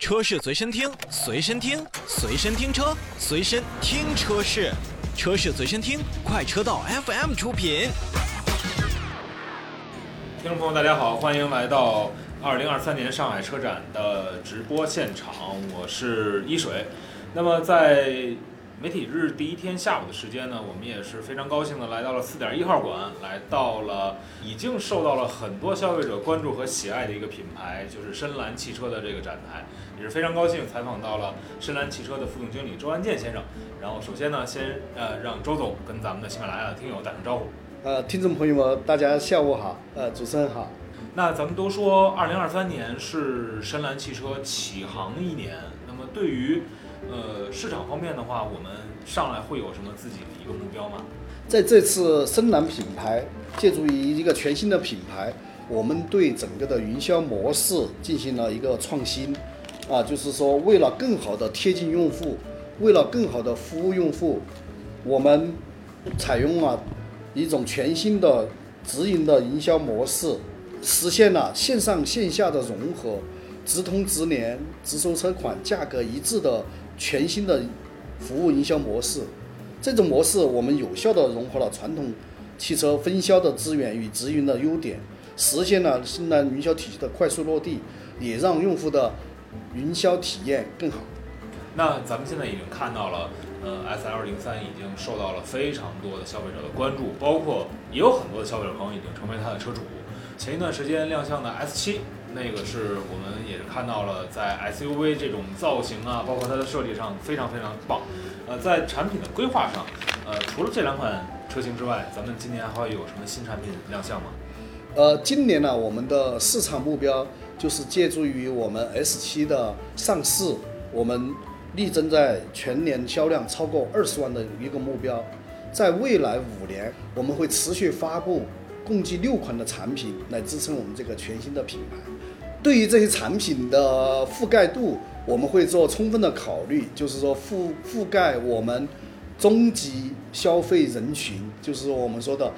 车是随身听，随身听，随身听车，随身听车是，车是随身听，快车道 FM 出品。听众朋友，大家好，欢迎来到二零二三年上海车展的直播现场，我是一水。那么在媒体日第一天下午的时间呢，我们也是非常高兴的来到了四点一号馆，来到了已经受到了很多消费者关注和喜爱的一个品牌，就是深蓝汽车的这个展台，也是非常高兴采访到了深蓝汽车的副总经理周安建先生。然后首先呢，先呃让周总跟咱们的喜马拉雅的听友打声招呼。呃，听众朋友们，大家下午好，呃，主持人好。那咱们都说二零二三年是深蓝汽车起航一年，那么对于呃市场方面的话，我们上来会有什么自己的一个目标吗？在这次深蓝品牌借助于一个全新的品牌，我们对整个的营销模式进行了一个创新，啊，就是说为了更好的贴近用户，为了更好的服务用户，我们采用了一种全新的直营的营销模式，实现了线上线下的融合，直通直连、直收车款、价格一致的全新的服务营销模式。这种模式，我们有效地融合了传统汽车分销的资源与直营的优点，实现了深蓝营销体系的快速落地，也让用户的营销体验更好。那咱们现在已经看到了，呃，S L 零三已经受到了非常多的消费者的关注，包括也有很多的消费者朋友已经成为它的车主。前一段时间亮相的 S 七，那个是我们也是看到了在 S U V 这种造型啊，包括它的设计上非常非常棒。呃，在产品的规划上，呃，除了这两款车型之外，咱们今年还会有什么新产品亮相吗？呃，今年呢，我们的市场目标就是借助于我们 S 七的上市，我们力争在全年销量超过二十万的一个目标。在未来五年，我们会持续发布共计六款的产品来支撑我们这个全新的品牌。对于这些产品的覆盖度，我们会做充分的考虑，就是说覆覆盖我们中级消费人群，就是我们说的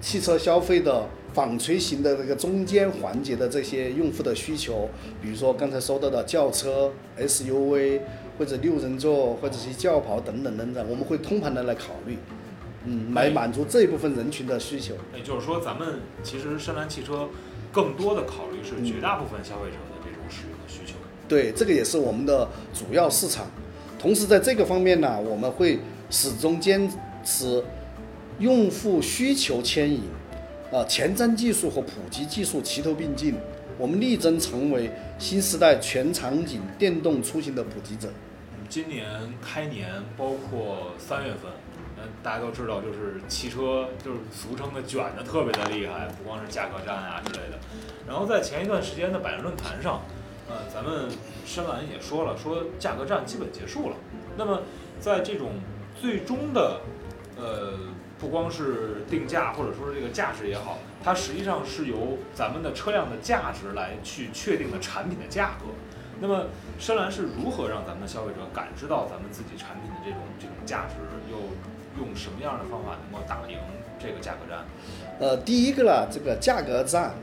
汽车消费的纺锤型的这个中间环节的这些用户的需求，比如说刚才说到的轿车、SUV 或者六人座或者是轿跑等等等等，我们会通盘的来考虑，嗯，来满足这一部分人群的需求。也就是说，咱们其实深蓝汽车更多的考虑是绝大部分消费者的这种使用的需求。对，这个也是我们的主要市场。同时，在这个方面呢，我们会始终坚持用户需求牵引，啊，前瞻技术和普及技术齐头并进。我们力争成为新时代全场景电动出行的普及者。今年开年，包括三月份，嗯，大家都知道，就是汽车就是俗称的卷的特别的厉害，不光是价格战啊之类的。然后在前一段时间的百人论坛上，呃，咱们深蓝也说了，说价格战基本结束了。那么在这种最终的，呃，不光是定价或者说是这个价值也好，它实际上是由咱们的车辆的价值来去确定的产品的价格。那么深蓝是如何让咱们的消费者感知到咱们自己产品的这种这种价值，又用什么样的方法能够打赢这个价格战？呃，第一个呢，这个价格战，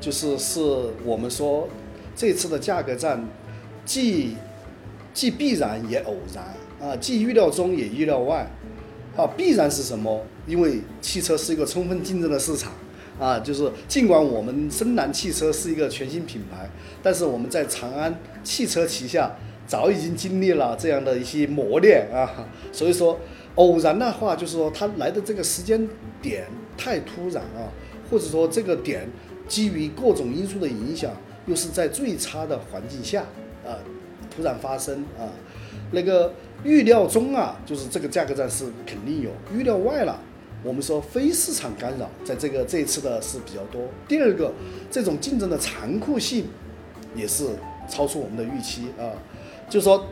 就是是我们说这次的价格战，既既必然也偶然啊，既预料中也预料外。啊，必然是什么？因为汽车是一个充分竞争的市场啊，就是尽管我们深蓝汽车是一个全新品牌，但是我们在长安汽车旗下早已经经历了这样的一些磨练啊，所以说偶然的话，就是说它来的这个时间点太突然啊，或者说这个点基于各种因素的影响，又是在最差的环境下啊突然发生啊，那个预料中啊，就是这个价格战是肯定有；预料外了，我们说非市场干扰，在这个这次的是比较多。第二个，这种竞争的残酷性也是超出我们的预期啊，就是说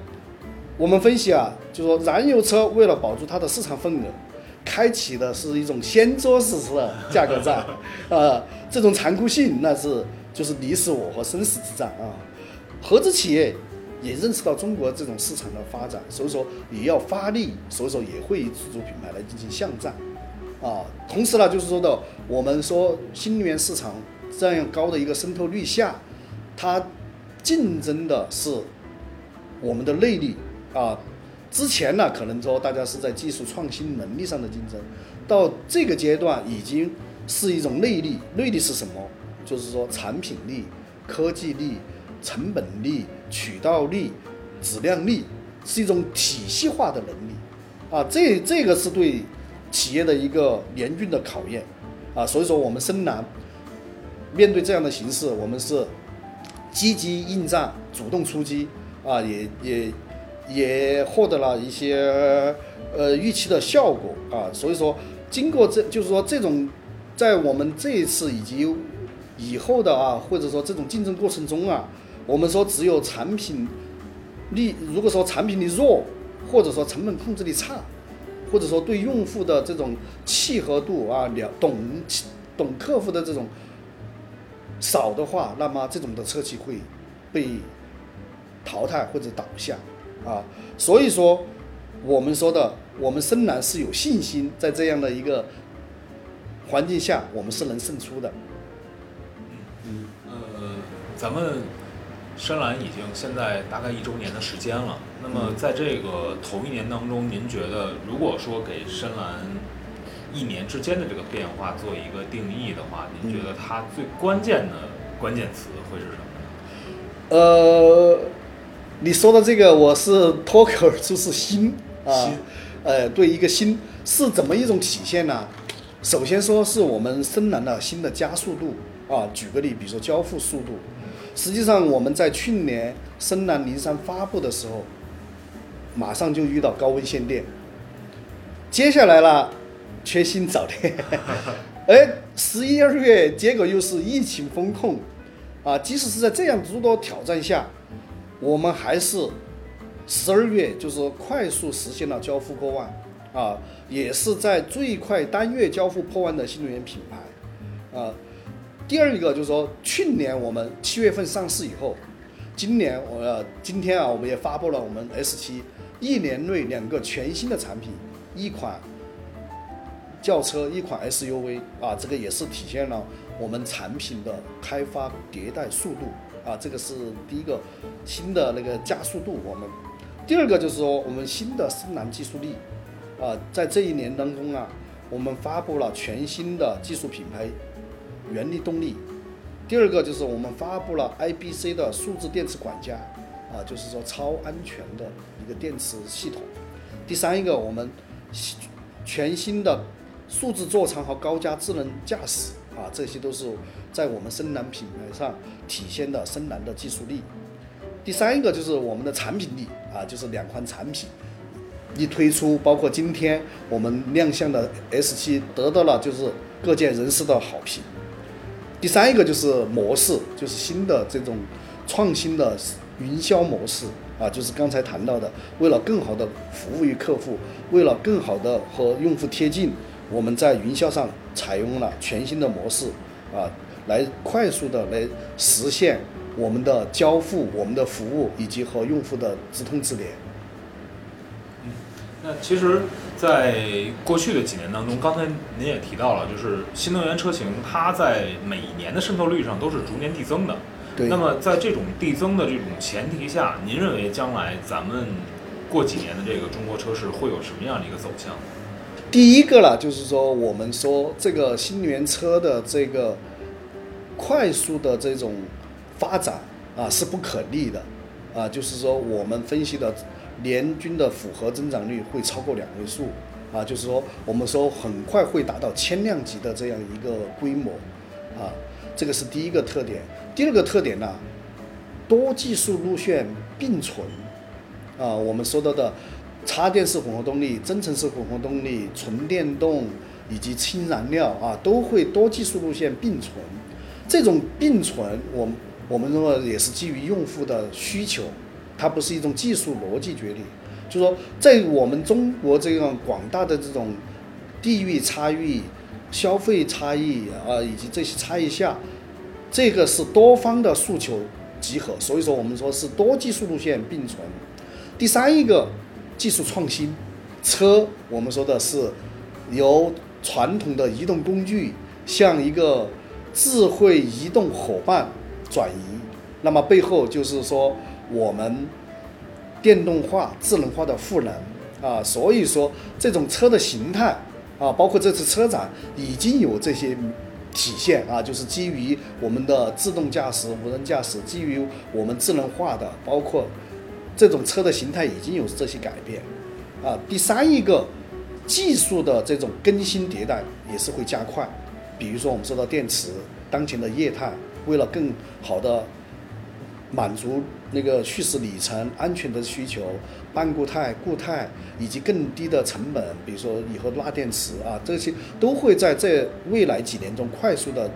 我们分析啊，就说燃油车为了保住它的市场份额，开启的是一种掀桌式的价格战啊，这种残酷性那是就是你死我活生死之战啊，合资企业。也认识到中国这种市场的发展，所以说也要发力，所以说也会以自主品牌来进行巷战，啊，同时呢，就是说的我们说新能源市场这样高的一个渗透率下，它竞争的是我们的内力啊。之前呢，可能说大家是在技术创新能力上的竞争，到这个阶段已经是一种内力。内力是什么？就是说产品力、科技力、成本力、渠道力、质量力，是一种体系化的能力啊。这这个是对企业的一个严峻的考验啊。所以说，我们深蓝面对这样的形势，我们是积极应战、主动出击啊，也也。也获得了一些呃预期的效果啊，所以说经过这就是说这种在我们这一次以及以后的啊，或者说这种竞争过程中啊，我们说只有产品力，如果说产品力弱，或者说成本控制力差，或者说对用户的这种契合度啊了懂懂客户的这种少的话，那么这种的车企会被淘汰或者倒下。啊，所以说，我们说的，我们深蓝是有信心，在这样的一个环境下，我们是能胜出的。嗯，呃，咱们深蓝已经现在大概一周年的时间了。那么，在这个头一年当中，您觉得，如果说给深蓝一年之间的这个变化做一个定义的话，您觉得它最关键的关键词会是什么呢？呃。你说的这个，我是脱口而出是新啊，呃，对一个新是怎么一种体现呢？首先说是我们深蓝的新的加速度啊，举个例，比如说交付速度，实际上我们在去年深蓝零三发布的时候，马上就遇到高温限电，接下来了缺芯找电，哎，十一二月结果又是疫情风控，啊，即使是在这样诸多挑战下。我们还是十二月，就是快速实现了交付过万，啊，也是在最快单月交付破万的新能源品牌，啊，第二一个就是说，去年我们七月份上市以后，今年我今天啊，我们也发布了我们 S 七一年内两个全新的产品，一款轿车，一款 SUV，啊，这个也是体现了我们产品的开发迭代速度。啊，这个是第一个新的那个加速度。我们第二个就是说，我们新的深蓝技术力啊，在这一年当中啊，我们发布了全新的技术品牌原力动力。第二个就是我们发布了 IBC 的数字电池管家啊，就是说超安全的一个电池系统。第三一个，我们全新的数字座舱和高加智能驾驶啊，这些都是。在我们深蓝品牌上体现的深蓝的技术力。第三一个就是我们的产品力啊，就是两款产品一推出，包括今天我们亮相的 S7 得到了就是各界人士的好评。第三一个就是模式，就是新的这种创新的营销模式啊，就是刚才谈到的，为了更好的服务于客户，为了更好的和用户贴近，我们在营销上采用了全新的模式啊。来快速的来实现我们的交付、我们的服务以及和用户的直通直连。嗯，那其实，在过去的几年当中，刚才您也提到了，就是新能源车型它在每年的渗透率上都是逐年递增的。对。那么在这种递增的这种前提下，您认为将来咱们过几年的这个中国车市会有什么样的一个走向？第一个了，就是说我们说这个新能源车的这个。快速的这种发展啊是不可逆的，啊，就是说我们分析的年均的复合增长率会超过两位数，啊，就是说我们说很快会达到千辆级的这样一个规模，啊，这个是第一个特点。第二个特点呢，多技术路线并存，啊，我们说到的插电式混合动力、增程式混合动力、纯电动以及氢燃料啊，都会多技术路线并存。这种并存，我我们认为也是基于用户的需求，它不是一种技术逻辑决定。就说在我们中国这样广大的这种地域差异、消费差异啊，以及这些差异下，这个是多方的诉求集合，所以说我们说是多技术路线并存。第三一个技术创新，车我们说的是由传统的移动工具向一个智慧移动伙伴转移，那么背后就是说我们电动化、智能化的赋能啊，所以说这种车的形态啊，包括这次车展已经有这些体现啊，就是基于我们的自动驾驶、无人驾驶，基于我们智能化的，包括这种车的形态已经有这些改变啊。第三一个技术的这种更新迭代也是会加快，比如说我们说到电池，当前的液态，为了更好的满足那个蓄时里程、安全的需求，半固态、固态以及更低的成本，比如说以后钠电池啊，这些都会在这未来几年中快速的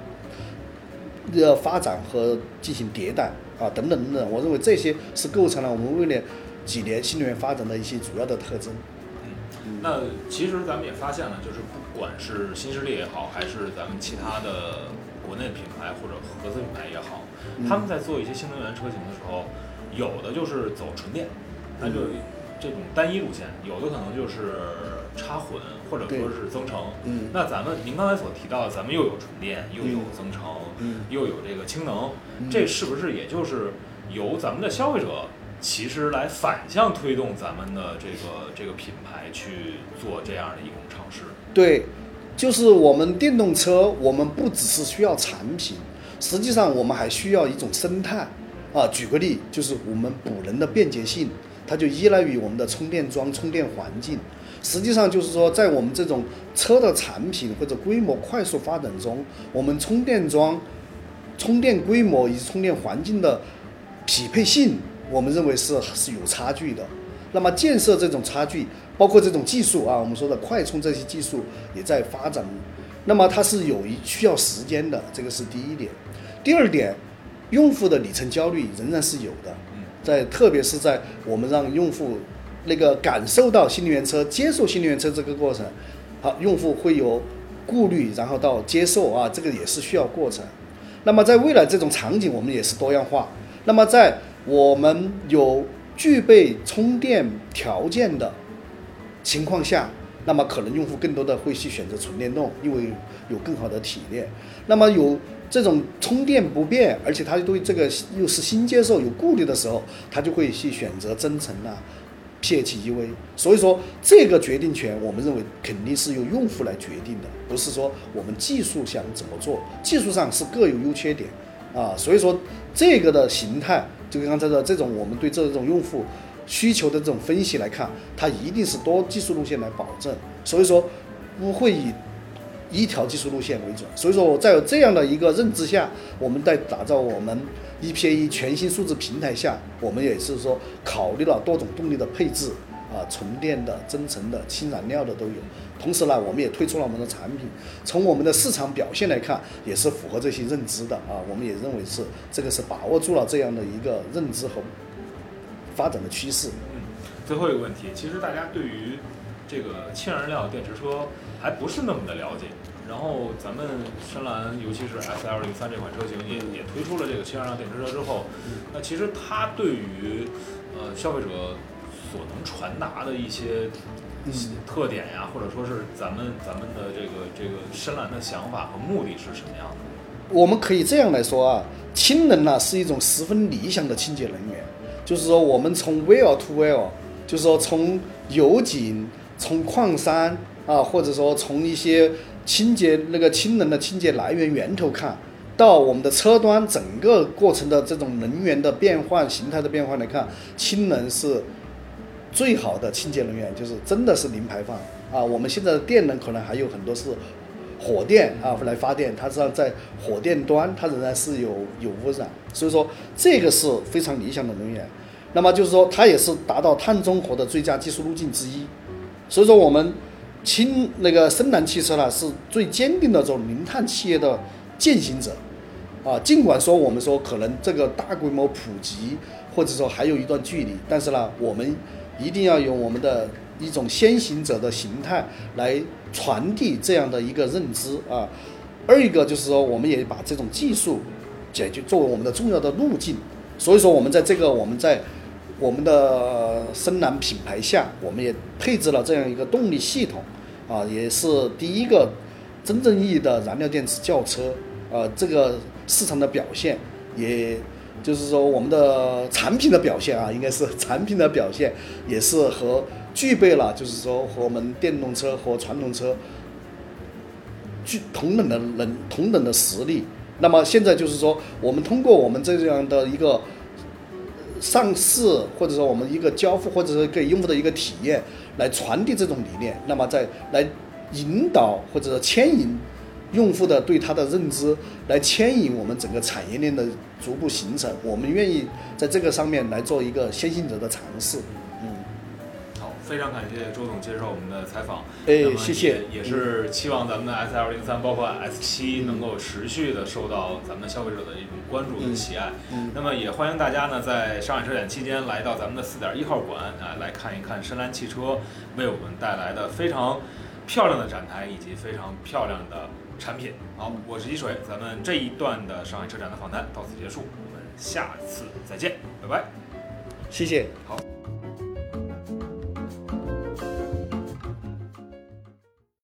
的发展和进行迭代啊，等等等等。我认为这些是构成了我们未来几年新能源发展的一些主要的特征。嗯那其实咱们也发现了，就是不管是新势力也好，还是咱们其他的国内品牌或者合资品牌也好，他们在做一些新能源车型的时候，有的就是走纯电，那就这种单一路线；有的可能就是插混或者说是增程。嗯那咱们您刚才所提到的，咱们又有纯电，又有嗯增程，嗯又有这个氢能，嗯这是不是也就是由咱们的消费者其实来反向推动咱们的这个这个品牌去做这样的一种尝试？对，就是我们电动车，我们不只是需要产品，实际上我们还需要一种生态。啊，举个例，就是我们补能的便捷性，它就依赖于我们的充电桩、充电环境。实际上就是说，在我们这种车的产品或者规模快速发展中，我们充电桩、充电规模以及充电环境的匹配性，我们认为是是有差距的。那么建设这种差距，包括这种技术啊，我们说的快充这些技术也在发展，那么它是有一需要时间的，这个是第一点。第二点，用户的里程焦虑仍然是有的，在特别是在我们让用户那个感受到新能源车、接受新能源车这个过程，好，用户会有顾虑，然后到接受啊，这个也是需要过程。那么在未来这种场景，我们也是多样化。那么在我们有具备充电条件的情况下，那么可能用户更多的会去选择纯电动，因为有更好的体验。那么有这种充电不便，而且他对这个又是新接受有顾虑的时候，他就会去选择增程啊、PHEV。所以说，这个决定权，我们认为肯定是由用户来决定的，不是说我们技术想怎么做，技术上是各有优缺点啊。所以说，这个的形态，就跟刚才的这种我们对这种用户需求的这种分析来看，它一定是多技术路线来保证，所以说不会以一条技术路线为准。所以说，在有这样的一个认知下，我们在打造我们 EPA 全新数字平台下，我们也是说考虑了多种动力的配置啊，纯电的、增程的、氢燃料的都有。同时呢，我们也推出了我们的产品，从我们的市场表现来看，也是符合这些认知的啊。我们也认为是这个是把握住了这样的一个认知和发展的趋势。嗯，最后一个问题，其实大家对于这个氢燃料电池车还不是那么的了解。然后咱们深蓝，尤其是 S L 零三这款车型也也推出了这个氢燃料电池车之后，那其实它对于呃消费者所能传达的一些嗯特点呀，或者说是咱们咱们的这个这个深蓝的想法和目的是什么样的？我们可以这样来说啊，氢能呢是一种十分理想的清洁能源，就是说我们从 well to well，就是说从油井、从矿山啊，或者说从一些清洁那个氢能的清洁来源源头看，到我们的车端整个过程的这种能源的变换、形态的变换来看，氢能是最好的清洁能源，就是真的是零排放啊。我们现在的电能可能还有很多是火电啊来发电，它实际上在火电端它仍然是有有污染，所以说这个是非常理想的能源。那么就是说它也是达到碳中和的最佳技术路径之一。所以说我们氢那个深蓝汽车呢是最坚定的这种零碳企业的践行者。啊，尽管说我们说可能这个大规模普及，或者说还有一段距离，但是呢，我们一定要用我们的一种先行者的形态来传递这样的一个认知啊。二一个就是说，我们也把这种技术解决作为我们的重要的路径。所以说，我们在这个我们在我们的深蓝品牌下，我们也配置了这样一个动力系统啊，也是第一个真正意义的燃料电池轿车。呃，这个市场的表现也就是说我们的产品的表现啊，应该是产品的表现也是和具备了，就是说和我们电动车和传统车具同等的能同等的实力。那么现在就是说，我们通过我们这样的一个上市，或者说我们一个交付，或者是给用户的一个体验，来传递这种理念，那么再来引导或者牵引用户的对它的认知，来牵引我们整个产业链的逐步形成。我们愿意在这个上面来做一个先行者的尝试。非常感谢周总接受我们的采访。哎那么谢谢也也是期望咱们的 S L 零三，包括 S 七，能够持续的受到咱们的消费者的一种关注和喜爱。嗯那么也欢迎大家呢，在上海车展期间来到咱们的四点一号馆啊，来看一看深蓝汽车为我们带来的非常漂亮的展台以及非常漂亮的产品。好，我是一水，咱们这一段的上海车展的访谈到此结束，我们下次再见，拜拜。谢谢。好。